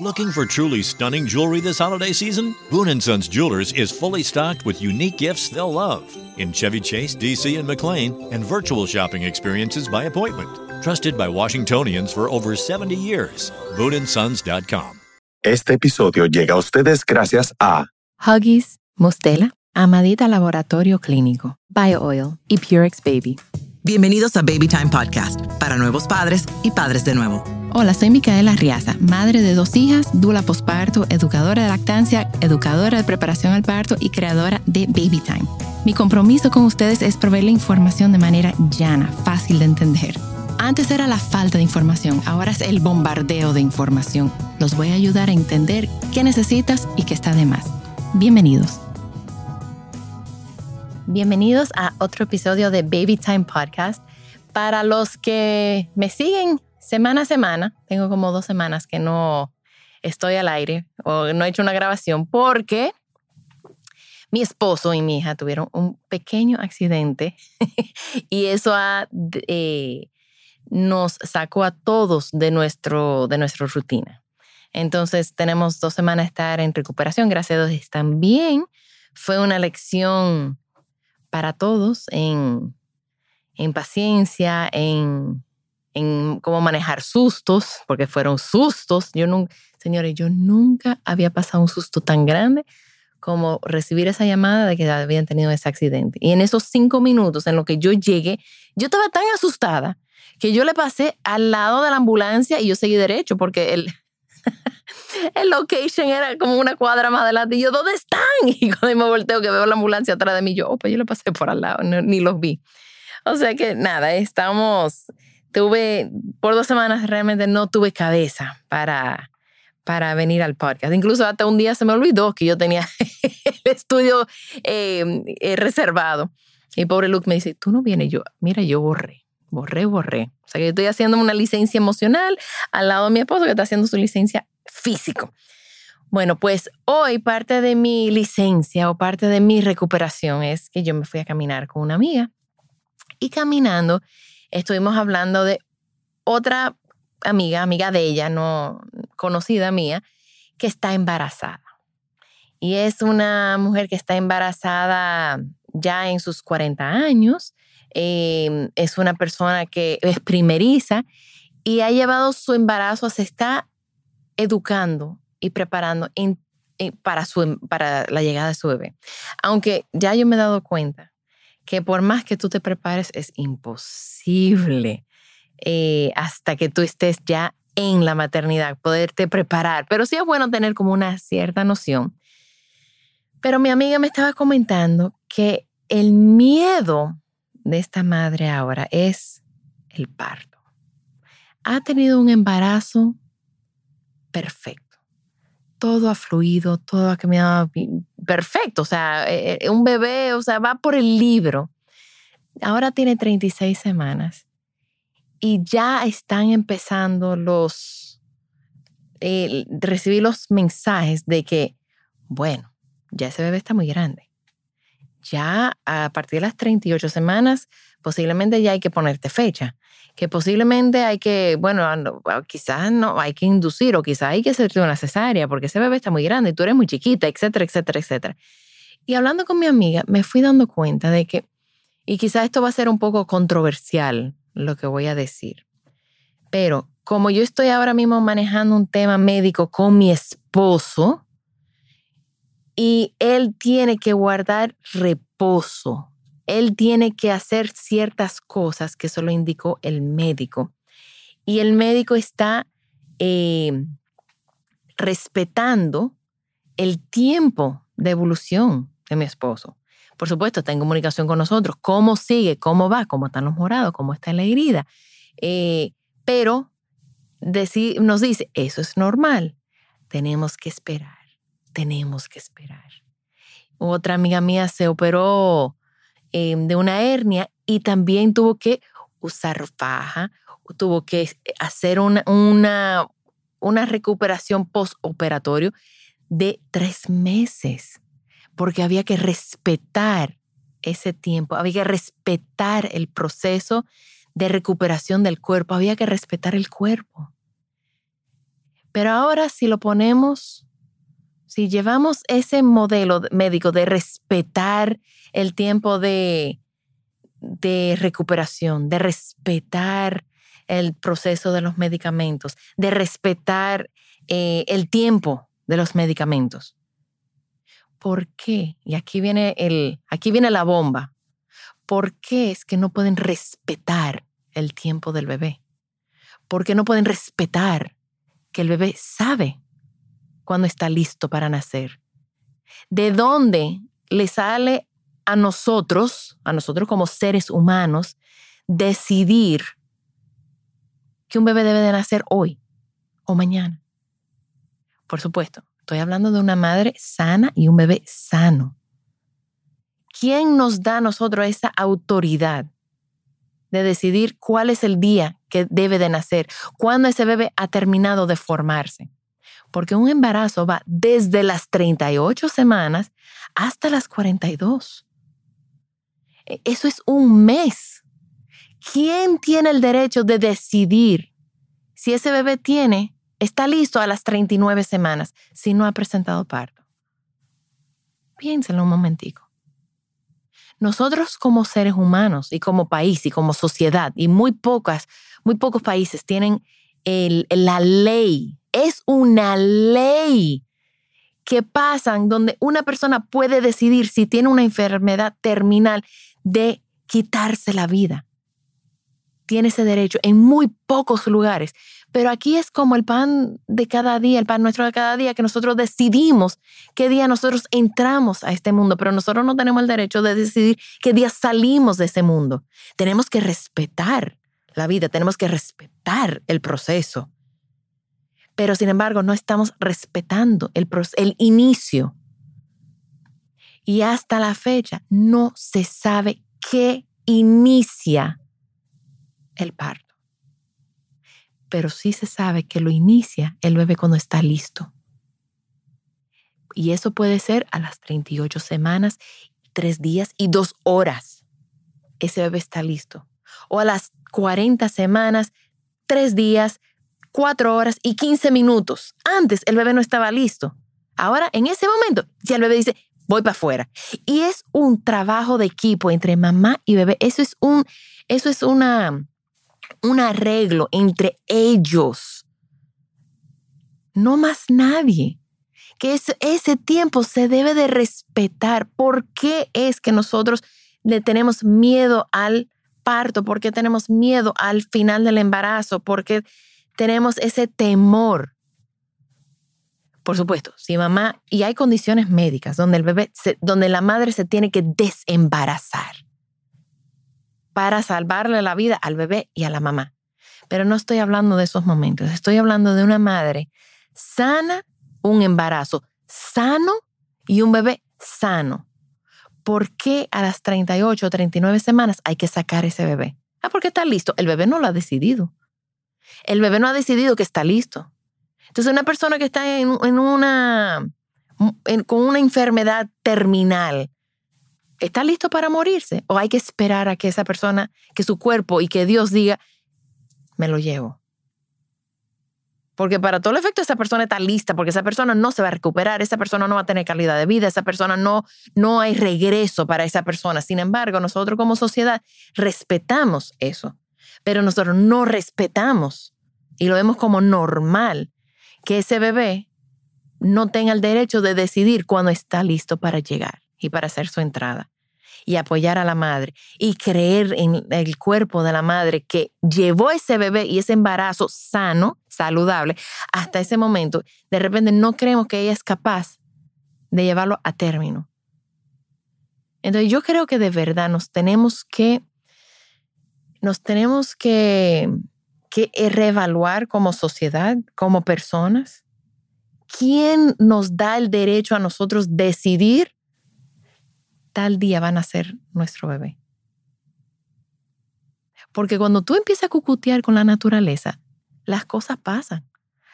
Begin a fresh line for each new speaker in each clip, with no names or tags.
Looking for truly stunning jewelry this holiday season? Boon & Sons Jewelers is fully stocked with unique gifts they'll love in Chevy Chase, DC, and McLean, and virtual shopping experiences by appointment. Trusted by Washingtonians for over 70 years. BooneAndSons.com.
Este episodio llega a ustedes gracias a
Huggies, Mustela, Amadita Laboratorio Clínico, BioOil y Purex Baby.
Bienvenidos a Baby Time Podcast, para nuevos padres y padres de nuevo.
Hola, soy Micaela Riaza, madre de dos hijas, dula posparto, educadora de lactancia, educadora de preparación al parto y creadora de Baby Time. Mi compromiso con ustedes es proveerle información de manera llana, fácil de entender. Antes era la falta de información, ahora es el bombardeo de información. Los voy a ayudar a entender qué necesitas y qué está de más. Bienvenidos. Bienvenidos a otro episodio de Baby Time Podcast. Para los que me siguen semana a semana, tengo como dos semanas que no estoy al aire o no he hecho una grabación porque mi esposo y mi hija tuvieron un pequeño accidente y eso eh, nos sacó a todos de, nuestro, de nuestra rutina. Entonces tenemos dos semanas de estar en recuperación, gracias a Dios. También fue una lección para todos en, en paciencia, en, en, cómo manejar sustos, porque fueron sustos. Yo nunca, señores, yo nunca había pasado un susto tan grande como recibir esa llamada de que habían tenido ese accidente. Y en esos cinco minutos en lo que yo llegué, yo estaba tan asustada que yo le pasé al lado de la ambulancia y yo seguí derecho porque el, el location era como una cuadra más adelante. Y yo, ¿dónde están? Y cuando me volteo que veo la ambulancia atrás de mí, yo, oh, pues yo le pasé por al lado, ni los vi. O sea que nada, estamos, tuve, por dos semanas realmente no tuve cabeza para, para venir al podcast. Incluso hasta un día se me olvidó que yo tenía el estudio eh, eh, reservado. Y pobre Luke me dice, tú no vienes. Yo, mira, yo borré, borré, borré. O sea que yo estoy haciendo una licencia emocional al lado de mi esposo que está haciendo su licencia físico. Bueno, pues hoy parte de mi licencia o parte de mi recuperación es que yo me fui a caminar con una amiga y caminando estuvimos hablando de otra amiga, amiga de ella, no conocida mía, que está embarazada. Y es una mujer que está embarazada ya en sus 40 años, em, es una persona que es primeriza y ha llevado su embarazo, se está educando y preparando para, su, para la llegada de su bebé. Aunque ya yo me he dado cuenta que por más que tú te prepares, es imposible eh, hasta que tú estés ya en la maternidad, poderte preparar. Pero sí es bueno tener como una cierta noción. Pero mi amiga me estaba comentando que el miedo de esta madre ahora es el parto. Ha tenido un embarazo perfecto. Todo ha fluido, todo ha caminado perfecto. O sea, eh, eh, un bebé, o sea, va por el libro. Ahora tiene 36 semanas y ya están empezando los, eh, recibir los mensajes de que, bueno, ya ese bebé está muy grande. Ya a partir de las 38 semanas, posiblemente ya hay que ponerte fecha que posiblemente hay que, bueno, ah, quizás no, hay que inducir o quizás hay que hacerte una cesárea porque ese bebé está muy grande y tú eres muy chiquita, etcétera, etcétera, etcétera. Y hablando con mi amiga, me fui dando cuenta de que, y quizás esto va a ser un poco controversial lo que voy a decir, pero como yo estoy ahora mismo manejando un tema médico con mi esposo y él tiene que guardar reposo él tiene que hacer ciertas cosas que solo indicó el médico. Y el médico está eh, respetando el tiempo de evolución de mi esposo. Por supuesto, está en comunicación con nosotros. ¿Cómo sigue? ¿Cómo va? ¿Cómo están los morados? ¿Cómo está la herida? Eh, pero nos dice, eso es normal. Tenemos que esperar. Tenemos que esperar. Otra amiga mía se operó Em, de una hernia y también tuvo que usar faja, tuvo que hacer una, una, una recuperación postoperatorio de tres meses, porque había que respetar ese tiempo, había que respetar el proceso de recuperación del cuerpo, había que respetar el cuerpo. Pero ahora si lo ponemos, si llevamos ese modelo médico de respetar el tiempo de, de recuperación, de respetar el proceso de los medicamentos, de respetar eh, el tiempo de los medicamentos. ¿Por qué? Y aquí viene, el, aquí viene la bomba. ¿Por qué es que no pueden respetar el tiempo del bebé? ¿Por qué no pueden respetar que el bebé sabe cuando está listo para nacer? ¿De dónde le sale a nosotros, a nosotros como seres humanos, decidir que un bebé debe de nacer hoy o mañana? Por supuesto, estoy hablando de una madre sana y un bebé sano. ¿Quién nos da a nosotros esa autoridad de decidir cuál es el día que debe de nacer, cuándo ese bebé ha terminado de formarse? Porque un embarazo va desde las 38 semanas hasta las 42. E, eso es un mes. ¿Quién tiene el derecho de decidir si ese bebé tiene, está listo a las 39 semanas si no ha presentado parto? Piénsenlo un momentico. Nosotros como seres humanos y como país y como sociedad, y muy pocas, muy pocos países tienen la ley, una ley que pasan donde una persona puede decidir si tiene una enfermedad terminal de quitarse la vida. Tiene ese derecho en muy pocos lugares. Pero aquí es como el pan de cada día, el pan nuestro de cada día, que nosotros decidimos qué día nosotros entramos a este mundo, pero nosotros no tenemos el derecho de decidir qué día salimos de ese mundo. Tenemos que respetar la vida, tenemos que respetar el proceso. Pero sin embargo, no estamos respetando el, el inicio y hasta la fecha no se sabe qué inicia el parto. Pero sí se sabe que lo inicia el bebé cuando está listo. Y eso puede ser a las 38 semanas, 3 días y 2 horas. Ese bebé está listo. O a las 40 semanas, 3 días, 4 horas y 15 minutos. Antes el bebé no estaba listo. Ahora, en ese momento, ya el bebé dice, voy para afuera. Y es un trabajo de equipo entre mamá y bebé. Eso es un, eso es una, un arreglo entre ellos. No más nadie. Que ese tiempo se debe de respetar. ¿Por qué es que nosotros le tenemos miedo al parto? ¿Por qué tenemos miedo al final del embarazo? ¿Por qué tenemos ese temor? Por supuesto, si mamá, y hay condiciones médicas donde el bebé, donde la madre se tiene que desembarazar para salvarle la vida al bebé y a la mamá. Pero no estoy hablando de esos momentos, estoy hablando de una madre sana, un embarazo sano y un bebé sano. ¿Por qué a las 38 o 39 semanas hay que sacar ese bebé? Ah, porque está listo. El bebé no lo ha decidido. El bebé no ha decidido que está listo. Entonces, una persona que está en, una, con una enfermedad terminal, ¿está listo para morirse? ¿O hay que esperar a que esa persona, que su cuerpo y que Dios diga, me lo llevo? Porque para todo el efecto esa persona está lista, porque esa persona no se va a recuperar, esa persona no va a tener calidad de vida, esa persona no, no hay regreso para esa persona. Sin embargo, nosotros como sociedad respetamos eso, pero nosotros no respetamos y lo vemos como normal que ese bebé no tenga el derecho de decidir cuándo está listo para llegar y para hacer su entrada y apoyar a la madre y creer en el cuerpo de la madre que llevó ese bebé y ese embarazo sano, saludable, hasta ese momento, de repente no creemos que ella es capaz de llevarlo a término. Entonces yo creo que de verdad nos tenemos que, nos tenemos que que reevaluar como sociedad, como personas. ¿Quién nos da el derecho a nosotros decidir tal día van a ser nuestro bebé? Porque cuando tú empiezas a cucutear con la naturaleza, las cosas pasan.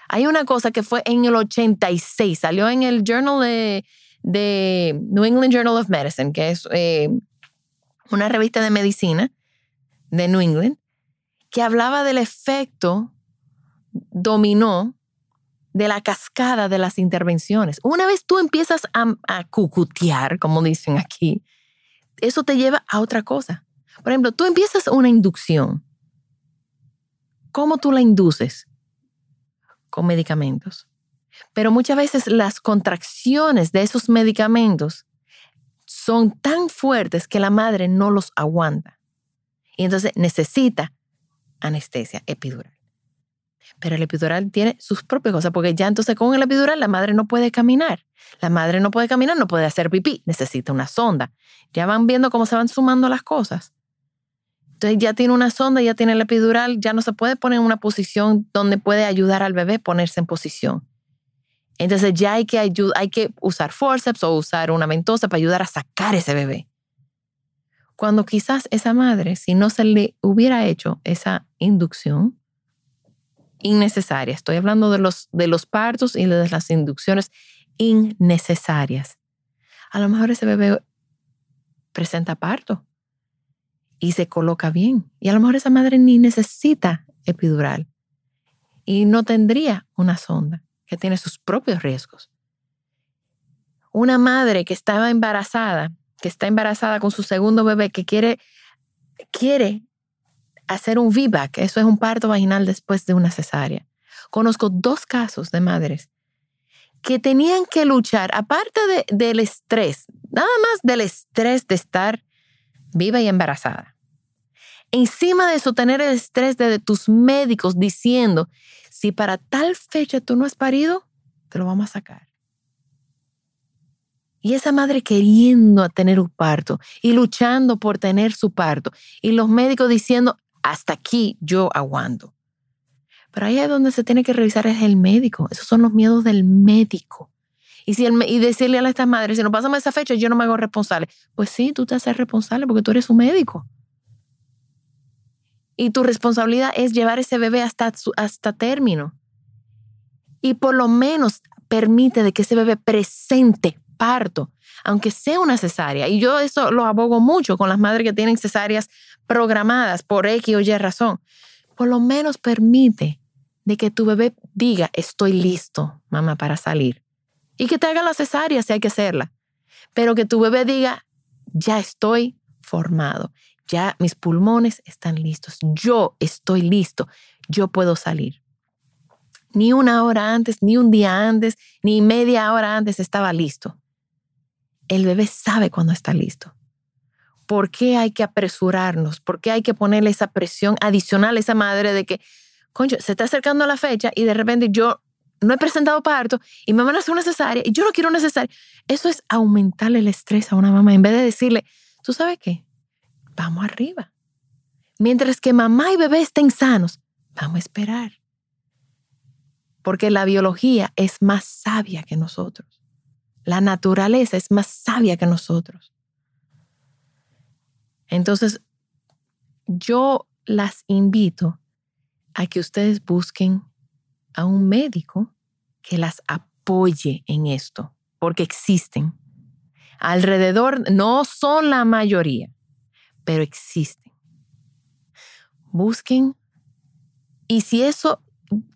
Hay una cosa que fue en el 86, salió en el Journal de, de New England Journal of Medicine, que es eh, una revista de medicina de New England, que hablaba del efecto dominó de la cascada de las intervenciones. Una vez tú empiezas a, a cucutear, como dicen aquí, eso te lleva a otra cosa. Por ejemplo, tú empiezas una inducción. ¿Cómo tú la induces? Con medicamentos. Pero muchas veces las contracciones de esos medicamentos son tan fuertes que la madre no los aguanta. Y entonces necesita anestesia epidural. Pero el epidural tiene sus propias cosas, porque ya entonces con el epidural la madre no puede caminar. La madre no puede caminar, no puede hacer pipí, necesita una sonda. Ya van viendo cómo se van sumando las cosas. Entonces ya tiene una sonda, ya tiene el epidural, ya no se puede poner en una posición donde puede ayudar al bebé a ponerse en posición. Entonces ya hay que, hay que usar forceps o usar una ventosa para ayudar a sacar ese bebé. Cuando quizás esa madre, si no se le hubiera hecho esa inducción innecesaria, estoy hablando de los, de los partos y de las inducciones innecesarias, a lo mejor ese bebé presenta parto y se coloca bien. Y a lo mejor esa madre ni necesita epidural y no tendría una sonda que tiene sus propios riesgos. Una madre que estaba embarazada, que está embarazada con su segundo bebé, que quiere, quiere hacer un VBAC, eso es un parto vaginal después de una cesárea. Conozco dos casos de madres que tenían que luchar, aparte del estrés, nada más del estrés de estar viva y embarazada. Encima de eso, tener el estrés de tus médicos diciendo si para tal fecha tú no has parido, te lo vamos a sacar. Y esa madre queriendo tener un parto y luchando por tener su parto. Y los médicos diciendo, hasta aquí yo aguanto. Pero ahí es donde se tiene que revisar es el médico. Esos son los miedos del médico. Y, decirle a estas madres, si no pasamos esa fecha, yo no me hago responsable. Pues sí, tú te haces responsable porque tú eres un médico. Y tu responsabilidad es llevar ese bebé hasta, hasta término. Y por lo menos permite de que ese bebé presente parto, aunque sea una cesárea. Y yo eso lo abogo mucho con las madres que tienen cesáreas programadas por X o Y razón. Por lo menos permite de que tu bebé diga, estoy listo, mamá, para salir. Y que te haga la cesárea si hay que hacerla. Pero que tu bebé diga, ya estoy formado ya mis pulmones están listos, yo estoy listo, yo puedo salir. Ni una hora antes, ni un día antes, ni media hora antes estaba listo. El bebé sabe cuando está listo. ¿Por qué hay que apresurarnos? ¿Por qué hay que ponerle esa presión adicional a esa madre de que, concho, se está acercando la fecha y de repente yo no he presentado parto y me van a hacer una cesárea y yo no quiero una cesárea? Eso es aumentarle el estrés a una mamá en vez de decirle, ¿tú sabes qué? vamos arriba. Mientras que mamá y bebé estén sanos, vamos a esperar. Porque la biología es más sabia que nosotros. La naturaleza es más sabia que nosotros. Entonces, yo las invito a que ustedes busquen a un médico que las apoye en esto, porque existen. Alrededor, no son la mayoría, pero existen. Busquen y si eso,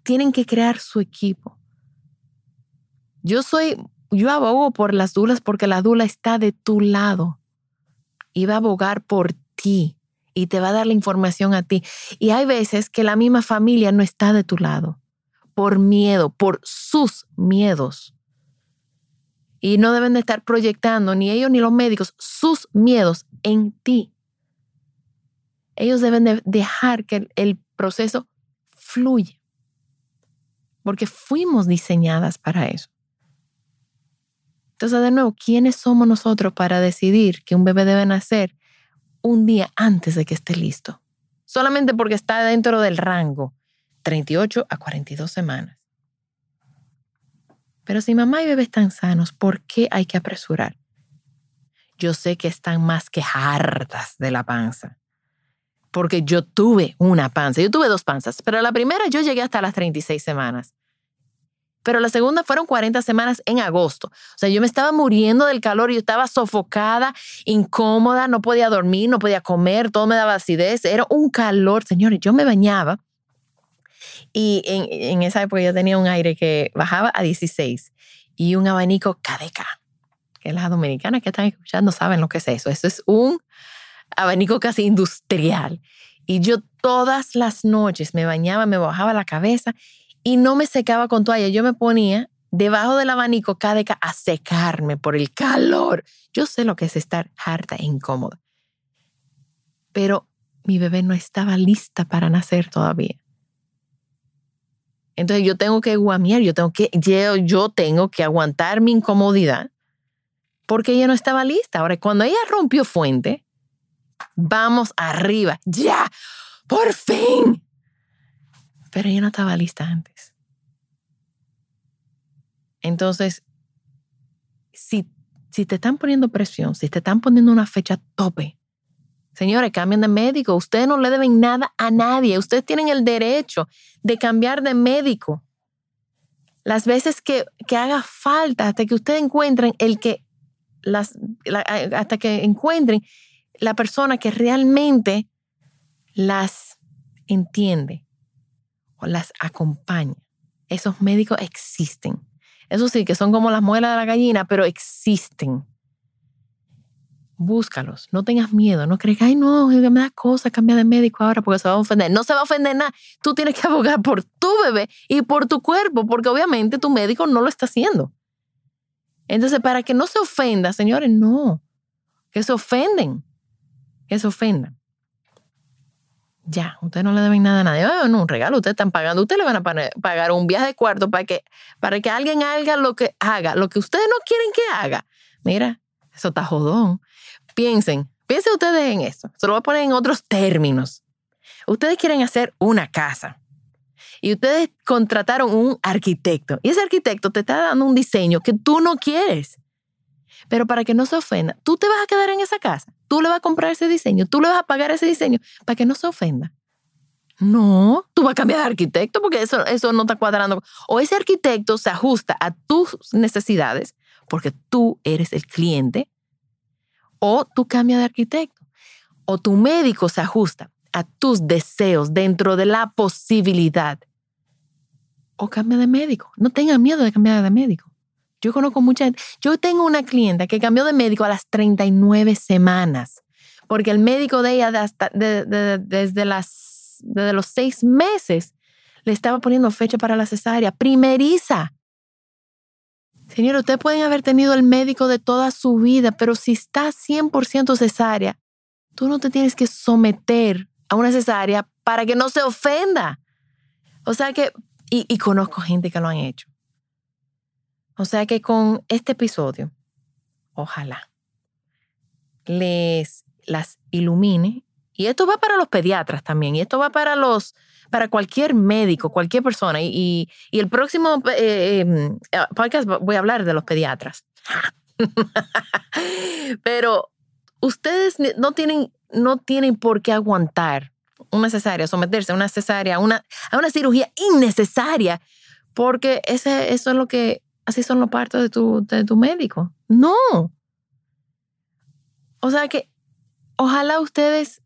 tienen que crear su equipo. Yo soy, yo abogo por las dulas porque la dula está de tu lado y va a abogar por ti y te va a dar la información a ti. Y hay veces que la misma familia no está de tu lado por miedo, por sus miedos. Y no deben de estar proyectando ni ellos ni los médicos sus miedos en ti ellos deben de dejar que el proceso fluya, porque fuimos diseñadas para eso. Entonces, de nuevo, ¿quiénes somos nosotros para decidir que un bebé debe nacer un día antes de que esté listo? Solamente porque está dentro del rango 38 a 42 semanas. Pero si mamá y bebé están sanos, ¿por qué hay que apresurar? Yo sé que están más que hartas de la panza porque yo tuve una panza. Yo tuve dos panzas, pero la primera yo llegué hasta las 36 semanas. Pero la segunda fueron 40 semanas en agosto. O sea, yo me estaba muriendo del calor, yo estaba sofocada, incómoda, no podía dormir, no podía comer, todo me daba acidez. Era un calor, señores. Yo me bañaba Y en, en esa época yo tenía un aire que bajaba a 16 y un abanico KDK, que las dominicanas que están escuchando saben lo que es eso. Eso es un abanico casi industrial. Y yo todas las noches me bañaba, me bajaba la cabeza y no me secaba con toalla. Yo me ponía debajo del abanico KDK a secarme por el calor. Yo sé lo que es estar harta e incómoda. Pero mi bebé no estaba lista para nacer todavía. Entonces yo tengo que guamear, yo tengo que, yo, yo tengo que aguantar mi incomodidad porque ella no estaba lista. Ahora, cuando ella rompió fuente, vamos arriba, ya, por fin. Pero ella no estaba lista antes. Entonces, si, si te están poniendo presión, si te están poniendo una fecha tope, Señores, cambien de médico. Ustedes no le deben nada a nadie. Ustedes tienen el derecho de cambiar de médico. Las veces que, que haga falta, hasta que ustedes encuentren el que las, hasta que encuentren la persona que realmente las entiende las acompaña. Esos médicos existen. Eso sí, que son como las muelas de la gallina, pero existen búscalos, no tengas miedo, no creas, ay no, me da cosa cambiar de médico ahora porque se va a ofender. No se va a ofender nada. Tú tienes que abogar por tu bebé y por tu cuerpo, porque obviamente tu médico no lo está haciendo. Entonces, para que no se ofenda, señores, no, que se ofenden, que se ofendan. Ya, ustedes no le deben nada a nadie. no, un regalo, ustedes están pagando, ustedes le van a pagar un viaje de cuarto para que, para que alguien haga lo que haga, lo que ustedes no quieren que haga. Mira, eso está jodón. Piensen, piensen ustedes en esto. Se lo voy a poner en otros términos. Ustedes quieren hacer una casa y ustedes contrataron un arquitecto y ese arquitecto te está dando un diseño que tú no quieres. Pero para que no se ofenda, tú te vas a quedar en esa casa, tú le vas a comprar ese diseño, tú le vas a pagar ese diseño para que no se ofenda. No, tú vas a cambiar de arquitecto porque eso, eso no está cuadrando. O ese arquitecto se ajusta a tus necesidades porque tú eres el cliente o tú cambias de arquitecto, o tu médico se ajusta a tus deseos dentro de la posibilidad, o cambia de médico. No tengas miedo de cambiar de médico. Yo conozco mucha gente. Yo tengo una clienta que cambió de médico a las 39 semanas, porque el médico de ella desde, las, desde los seis meses le estaba poniendo fecha para la cesárea, primeriza. Señor, usted pueden haber tenido el médico de toda su vida, pero si está 100% cesárea, tú no te tienes que someter a una cesárea para que no se ofenda. O sea que, y, conozco gente que lo han hecho. O sea que con este episodio, ojalá les las ilumine. Y esto va para los pediatras también. Y esto va para los para cualquier médico, cualquier persona. Y, y, el próximo eh, em, eh, podcast voy a hablar de los pediatras. Pero ustedes no tienen, no tienen por qué aguantar una cesárea, someterse a una cesárea, una, a una cirugía innecesaria, porque ese, eso es lo que, así son los partos de tu, de tu médico. No. O sea que ojalá ustedes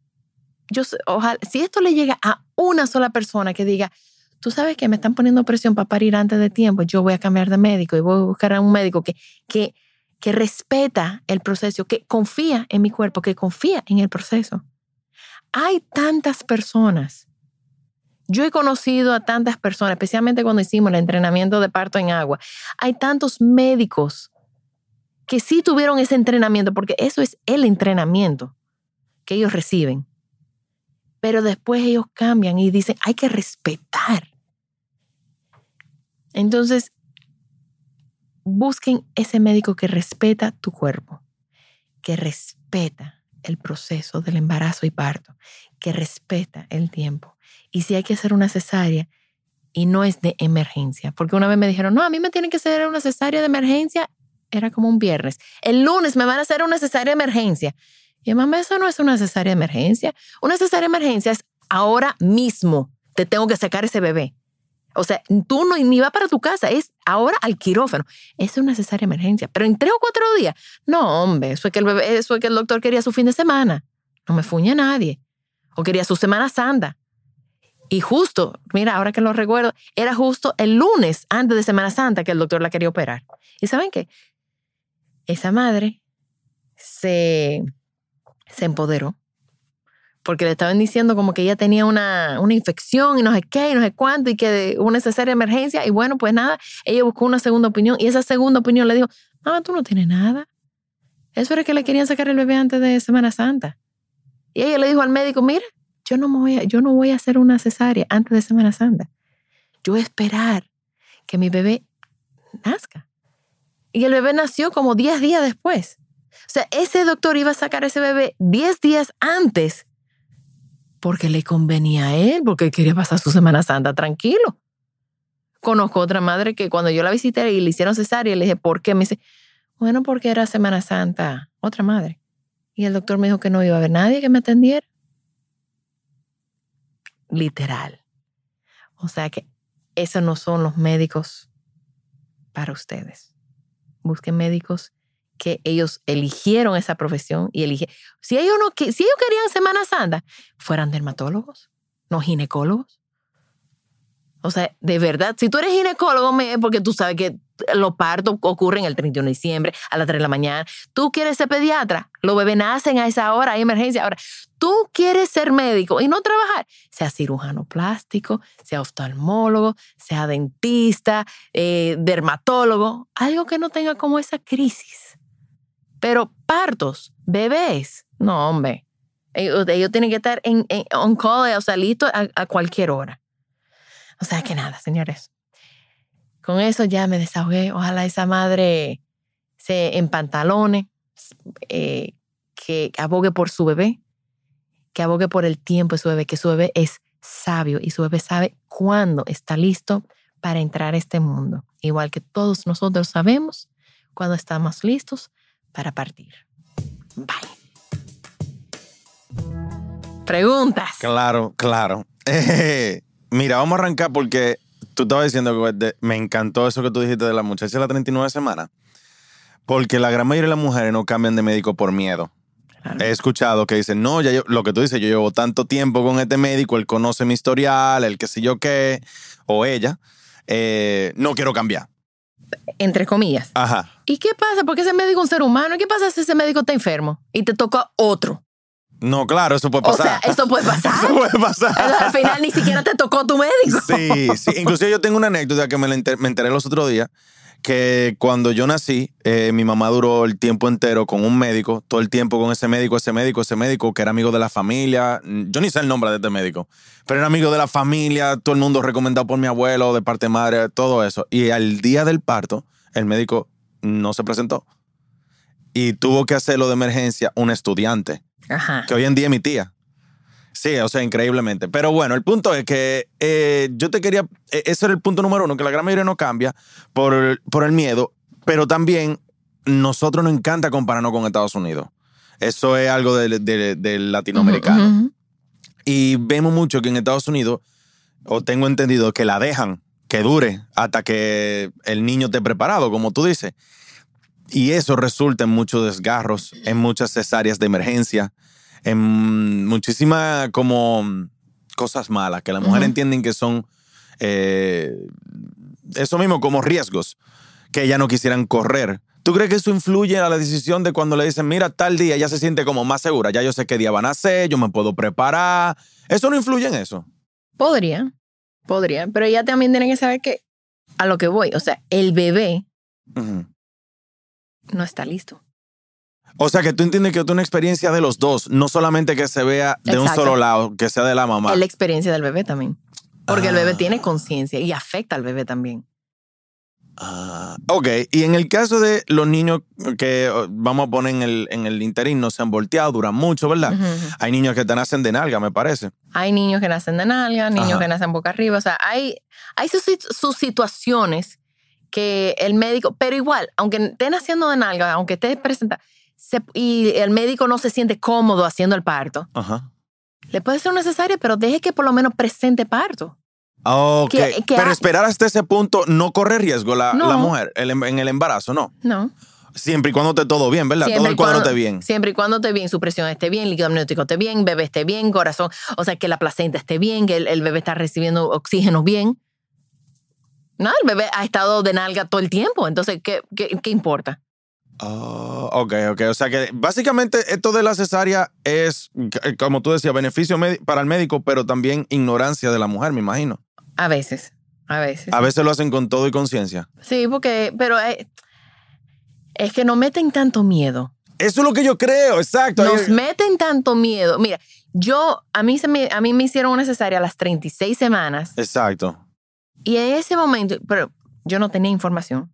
yo, ojalá, si esto le llega a una sola persona que diga, tú sabes que me están poniendo presión para parir antes de tiempo, yo voy a cambiar de médico y voy a buscar a un médico que, que, que respeta el proceso, que confía en mi cuerpo, que confía en el proceso. Hay tantas personas. Yo he conocido a tantas personas, especialmente cuando hicimos el entrenamiento de parto en agua. Hay tantos médicos que sí tuvieron ese entrenamiento, porque eso es el entrenamiento que ellos reciben pero después ellos cambian y dicen, hay que respetar. Entonces, busquen ese médico que respeta tu cuerpo, que respeta el proceso del embarazo y parto, que respeta el tiempo. Y si hay que hacer una cesárea y no es de emergencia, porque una vez me dijeron, no, a mí me tienen que hacer una cesárea de emergencia, era como un viernes. El lunes me van a hacer una cesárea de emergencia. Y mamá, eso no es una cesárea de emergencia. Una cesárea de emergencia es ahora mismo te tengo que sacar ese bebé. O sea, tú no ni va para tu casa, es ahora al quirófano. Es una cesárea de emergencia, pero en tres o cuatro días. No, hombre, eso es que el bebé, eso es que el doctor quería su fin de semana. No me fuña nadie. O quería su semana santa. Y justo, mira, ahora que lo recuerdo, era justo el lunes antes de Semana Santa que el doctor la quería operar. ¿Y saben qué? Esa madre se, se empoderó porque le estaban diciendo como que ella tenía una, una infección y no sé qué y no sé cuánto y que hubo necesaria emergencia. Y bueno, pues nada, ella buscó una segunda opinión y esa segunda opinión le dijo, mamá, tú no tienes nada. Eso era que le querían sacar el bebé antes de Semana Santa. Y ella le dijo al médico, mira, yo no, me voy a, yo no voy a hacer una cesárea antes de Semana Santa. Yo voy a esperar que mi bebé nazca. Y el bebé nació como 10 días después. O sea, ese doctor iba a sacar ese bebé 10 días antes porque le convenía a él, porque quería pasar su Semana Santa tranquilo. Conozco otra madre que cuando yo la visité y le hicieron cesárea, le dije, ¿por qué? Me dice, bueno, porque era Semana Santa. Otra madre. Y el doctor me dijo que no iba a haber nadie que me atendiera literal. O sea que esos no son los médicos para ustedes. Busquen médicos que ellos eligieron esa profesión y eligieron. Si ellos, no, si ellos querían Semana Santa, fueran dermatólogos, no ginecólogos. O sea, de verdad, si tú eres ginecólogo, porque tú sabes que los partos ocurren el 31 de diciembre a las 3 de la mañana. Tú quieres ser pediatra, los bebés nacen a esa hora, hay emergencia. Ahora, tú quieres ser médico y no trabajar, sea cirujano plástico, sea oftalmólogo, sea dentista, eh, dermatólogo, algo que no tenga como esa crisis. Pero partos, bebés, no, hombre. Ellos, tienen que estar en, on call, o sea, listos a cualquier hora. O sea que nada, señores. Con eso ya me desahogué. Ojalá esa madre se empantalone, eh, que abogue por su bebé, que abogue por el tiempo de su bebé, que su bebé es sabio y su bebé sabe cuándo está listo para entrar a este mundo. Igual que todos nosotros sabemos cuándo estamos listos para partir. Bye. Preguntas.
Claro, claro. Mira, vamos a arrancar porque tú estabas diciendo que me encantó eso que tú dijiste de la muchacha de la 39 semanas. Porque la gran mayoría de las mujeres no cambian de médico por miedo. He escuchado que dicen, no, ya yo, lo que tú dices, yo llevo tanto tiempo con este médico, él conoce mi historial, el que sé yo qué, o ella, eh, no quiero cambiar.
Entre comillas.
Ajá.
¿Y qué pasa? Porque ese médico es un ser humano. ¿Y qué pasa si ese médico está enfermo y te toca otro?
No, claro, eso puede pasar.
O sea, eso puede pasar.
eso puede pasar.
al final ni siquiera te tocó tu médico.
Sí, sí. Inclusive yo tengo una anécdota que me, enteré los otros días, que cuando yo nací, eh, mi mamá duró el tiempo entero con un médico, todo el tiempo con ese médico, ese médico, ese médico, que era amigo de la familia. Yo ni sé el nombre de este médico, pero era amigo de la familia, todo el mundo recomendado por mi abuelo, de parte de madre, todo eso. Y al día del parto, el médico no se presentó. Y tuvo que hacerlo de emergencia un estudiante que hoy en día es mi tía. Sí, o sea, increíblemente. Pero bueno, el punto es que eh, yo te quería, e, ese era el punto número uno, que la gran mayoría no cambia por, por el miedo, pero también nosotros nos encanta compararnos con Estados Unidos. Eso es algo del latinoamericano. Y vemos mucho que en Estados Unidos, o tengo entendido, que la dejan que dure hasta que el niño esté preparado, como tú dices. Y eso resulta en muchos desgarros, en muchas cesáreas de emergencia, en muchísimas como cosas malas que las mujeres entienden que son eh, eso mismo como riesgos que ya no quisieran correr. ¿Tú crees que eso influye a la decisión de cuando le dicen, mira, tal día ya se siente como más segura, ya yo sé qué día van a hacer, yo me puedo preparar? ¿Eso no influye en eso?
Podría, podría, pero ya también tienen que saber que a lo que voy, o sea, el bebé no está listo.
O sea, que tú entiendes que es una experiencia de los dos, no solamente que se vea de un solo lado, que sea de la mamá.
Es la experiencia del bebé también. Porque el bebé ah. tiene conciencia y afecta al bebé también.
Ah, ok, y en el caso de los niños que vamos a poner en el, en el interín, no se han volteado, duran mucho, ¿verdad? Hay niños que te nacen de nalga, me parece.
Hay niños que nacen de nalga, niños que nacen boca arriba, o sea, hay, hay sus, sus situaciones que el médico, pero igual, aunque estén haciendo de nalga, aunque esté presenta y el médico no se siente cómodo haciendo el parto, le puede ser necesario, pero deje que por lo menos presente parto.
Ok, pero esperar hasta ese punto no corre riesgo la, la mujer en el embarazo, ¿no?
No.
Siempre y cuando esté todo bien, ¿verdad? todo el cuadro
cuando-
esté bien.
Siempre y cuando esté bien, su presión esté bien, líquido amniótico esté bien, bebé esté bien, corazón, o sea, que la placenta esté bien, que el, el bebé está recibiendo oxígeno bien. No, el bebé ha estado de nalga todo el tiempo, entonces, ¿qué, qué, qué importa?
Ah, ok, ok. O sea que básicamente esto de la cesárea es, eh, como tú decías, beneficio para el médico, pero también ignorancia de la mujer, me imagino.
A veces, a veces.
A veces lo hacen con todo y conciencia.
Sí, porque, pero eh, es que nos meten tanto miedo.
Eso es lo que yo creo, exacto.
Nos meten tanto miedo. Mira, yo, a mí, se me, a mí me hicieron una cesárea a las 36 semanas
Exacto.
Y en ese momento, pero yo no tenía información.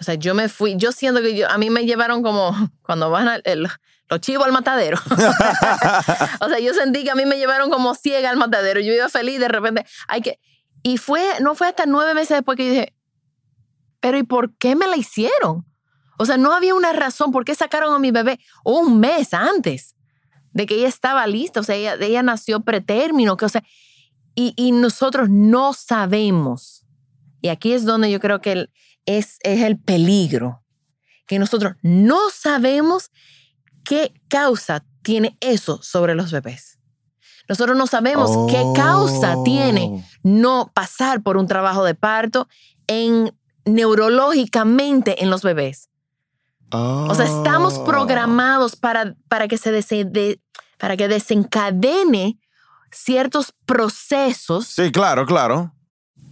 O sea, yo me fui, yo siento que yo, a mí me llevaron como cuando van el- los chivos al matadero. o sea, yo sentí que a mí me llevaron como ciega al matadero. Yo iba feliz, de repente, hay que... Y fue, no fue hasta nueve meses después que yo dije, pero ¿y por qué me la hicieron? O sea, no había una razón por qué sacaron a mi bebé un mes antes de que ella estaba lista. O sea, ella, ella nació pretérmino. Que, o sea, y, y nosotros no sabemos. Y aquí es donde yo creo que el- es, es el peligro. Que nosotros no sabemos qué causa tiene eso sobre los bebés. Nosotros no sabemos qué causa
Oh.
tiene no pasar por un trabajo de parto en neurológicamente en los bebés. O sea, estamos
Oh.
programados para, para, que, se dese- de- para que desencadene ciertos procesos
Sí, claro, claro.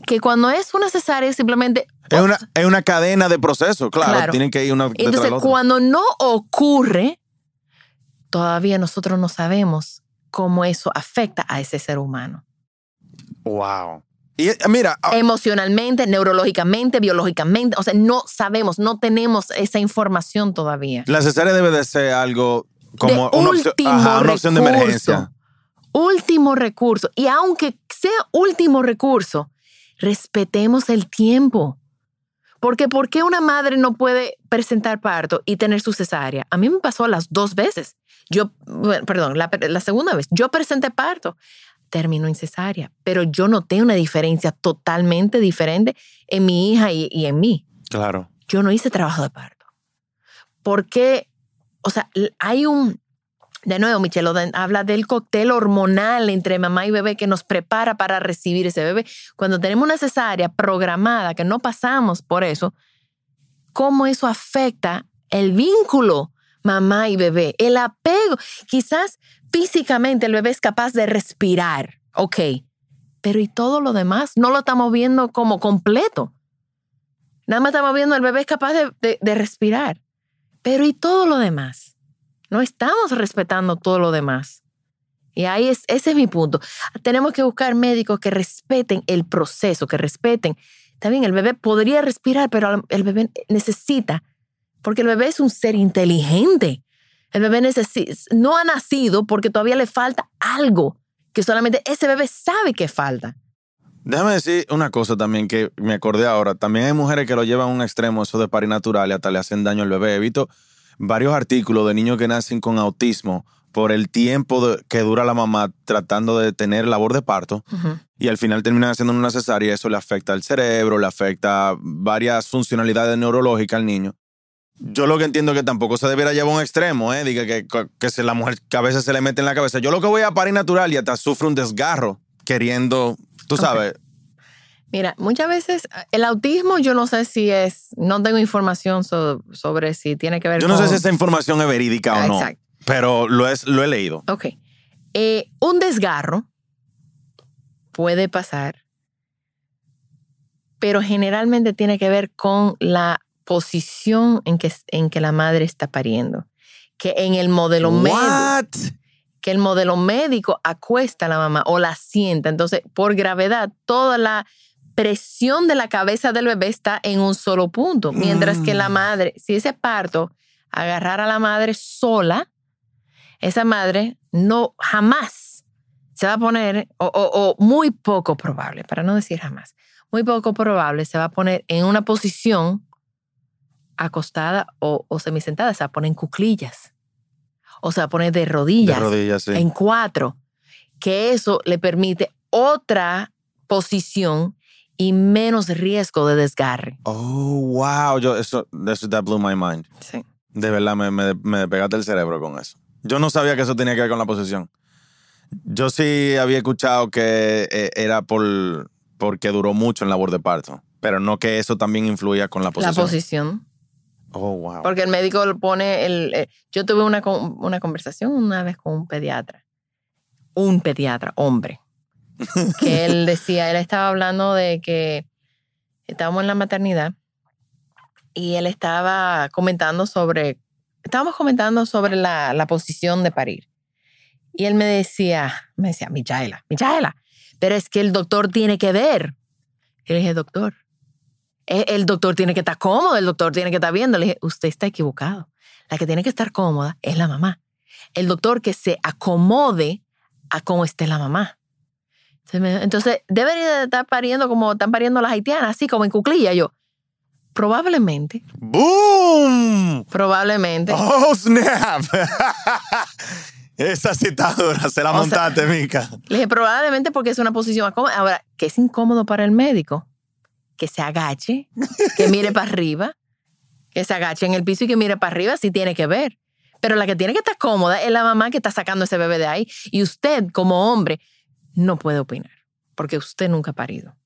que cuando es una cesárea simplemente...
Es una, es una cadena de procesos, claro.
Claro.
Tienen que ir una detrás de
Entonces,
la otra.
cuando no ocurre, todavía nosotros no sabemos cómo eso afecta a ese ser humano.
Wow. Y eh, mira, ah,
Emocionalmente, neurológicamente, biológicamente. O sea, no sabemos, no tenemos esa información todavía.
la cesárea debe de ser algo como
de
una, opción,
último
ajá, una opción de emergencia.
Último recurso. Y aunque sea último recurso, respetemos el tiempo. Porque ¿por qué una madre no puede presentar parto y tener su cesárea? A mí me pasó las dos veces. Yo, bueno, perdón, la, la segunda vez, yo presenté parto, terminó en cesárea, pero yo noté una diferencia totalmente diferente en mi hija y, y en mí
Claro.
yo no hice trabajo de parto. Porque, o sea, hay un, de nuevo, Michelle Oden habla del cóctel hormonal entre mamá y bebé que nos prepara para recibir ese bebé. Cuando tenemos una cesárea programada, que no pasamos por eso, ¿cómo eso afecta el vínculo mamá y bebé? El apego. Quizás físicamente el bebé es capaz de respirar, ok, pero ¿y todo lo demás? No lo estamos viendo como completo. Nada más estamos viendo el bebé es capaz de, de- de respirar. Pero ¿y todo lo demás? No estamos respetando todo lo demás. Y ahí es, ese es mi punto. Tenemos que buscar médicos que respeten el proceso, que respeten. También el bebé podría respirar, pero el bebé necesita, porque el bebé es un ser inteligente. El bebé necesita, no ha nacido porque todavía le falta algo que solamente ese bebé sabe que falta.
Déjame decir una cosa también que me acordé ahora. También hay mujeres que lo llevan a un extremo, eso de parir natural, y hasta le hacen daño al bebé. He visto varios artículos de niños que nacen con autismo por el tiempo de- que dura la mamá tratando de tener labor de parto y al final terminan haciendo una cesárea eso le afecta al cerebro, le afecta varias funcionalidades neurológicas al niño. Yo lo que entiendo es que tampoco se debiera llevar a un extremo, ¿eh? Diga que, que se la mujer que a veces se le mete en la cabeza. Yo lo que voy a parir natural y hasta sufre un desgarro queriendo, tú sabes,
Mira, muchas veces eh, el autismo yo no sé si es, no tengo información so- sobre si tiene que ver
Yo
con...
no sé si esa información es verídica o no,
Exacto.
pero lo, es, lo he leído.
Ok. Eh, un desgarro puede pasar, pero generalmente tiene que ver con la posición en que, en que la madre está pariendo. Que en el modelo médico, que el modelo médico acuesta a la mamá o la sienta. Entonces, por gravedad, toda la presión de la cabeza del bebé está en un solo punto. Mientras que la
Mm.
madre, si ese parto agarrara a la madre sola, esa madre no jamás se va a poner, o, o- o muy poco probable, para no decir jamás, muy poco probable se va a poner en una posición acostada o, o semisentada, se va a poner en cuclillas, o se va a poner de
De
rodillas,
rodillas, sí.
en cuatro, que eso le permite otra posición y menos riesgo de desgarre.
Oh, wow. Yo, eso, eso that blew my mind.
Sí.
De verdad, me, me, me despegaste el cerebro con eso. Yo no sabía que eso tenía que ver con la posición. Yo sí había escuchado que eh, era por, porque duró mucho en labor de parto, pero no que eso también influía con la posición.
La posición.
Oh, wow.
Porque el médico le pone el... eh, yo tuve una, una conversación una vez con un pediatra. Un pediatra, hombre. Que él decía, él estaba hablando de que estábamos en la maternidad y él estaba comentando sobre... Estábamos comentando sobre la, la posición de parir. Y él me decía, me decía, Michaela, Michaela, pero es que el doctor tiene que ver. Y le dije, doctor, el doctor tiene que estar cómodo, el doctor tiene que estar viendo. Le dije, usted está equivocado. La que tiene que estar cómoda es la mamá. El doctor que se acomode a cómo esté la mamá. Entonces, debería de estar pariendo como están pariendo las haitianas, así como en cuclilla. Yo, probablemente,
¡Boom!
probablemente.
¡Oh, snap! Esa citadura se la
O sea-
montaste, Mica.
Le dije, probablemente porque es una posición más cómoda. Ahora, que es incómodo para el médico, que se agache, que mire para arriba, que se agache en el piso y que mire para arriba, sí tiene que ver. Pero la que tiene que estar cómoda es la mamá que está sacando ese bebé de ahí. Y usted, como hombre, no puede opinar, porque usted nunca ha parido.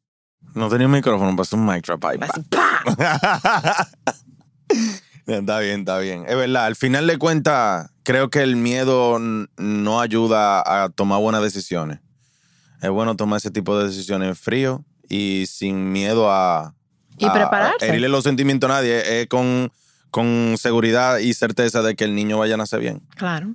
No tenía un micrófono, pasó un mic drop ahí.
¡pa!
Está bien, está bien. Es verdad, al final de cuentas, creo que el miedo no ayuda a tomar buenas decisiones. Es bueno tomar ese tipo de decisiones en frío y sin miedo a,
Y
a-
prepararse.
a herirle los sentimientos a nadie. Es con, con seguridad y certeza de que el niño vaya a nacer bien.
Claro.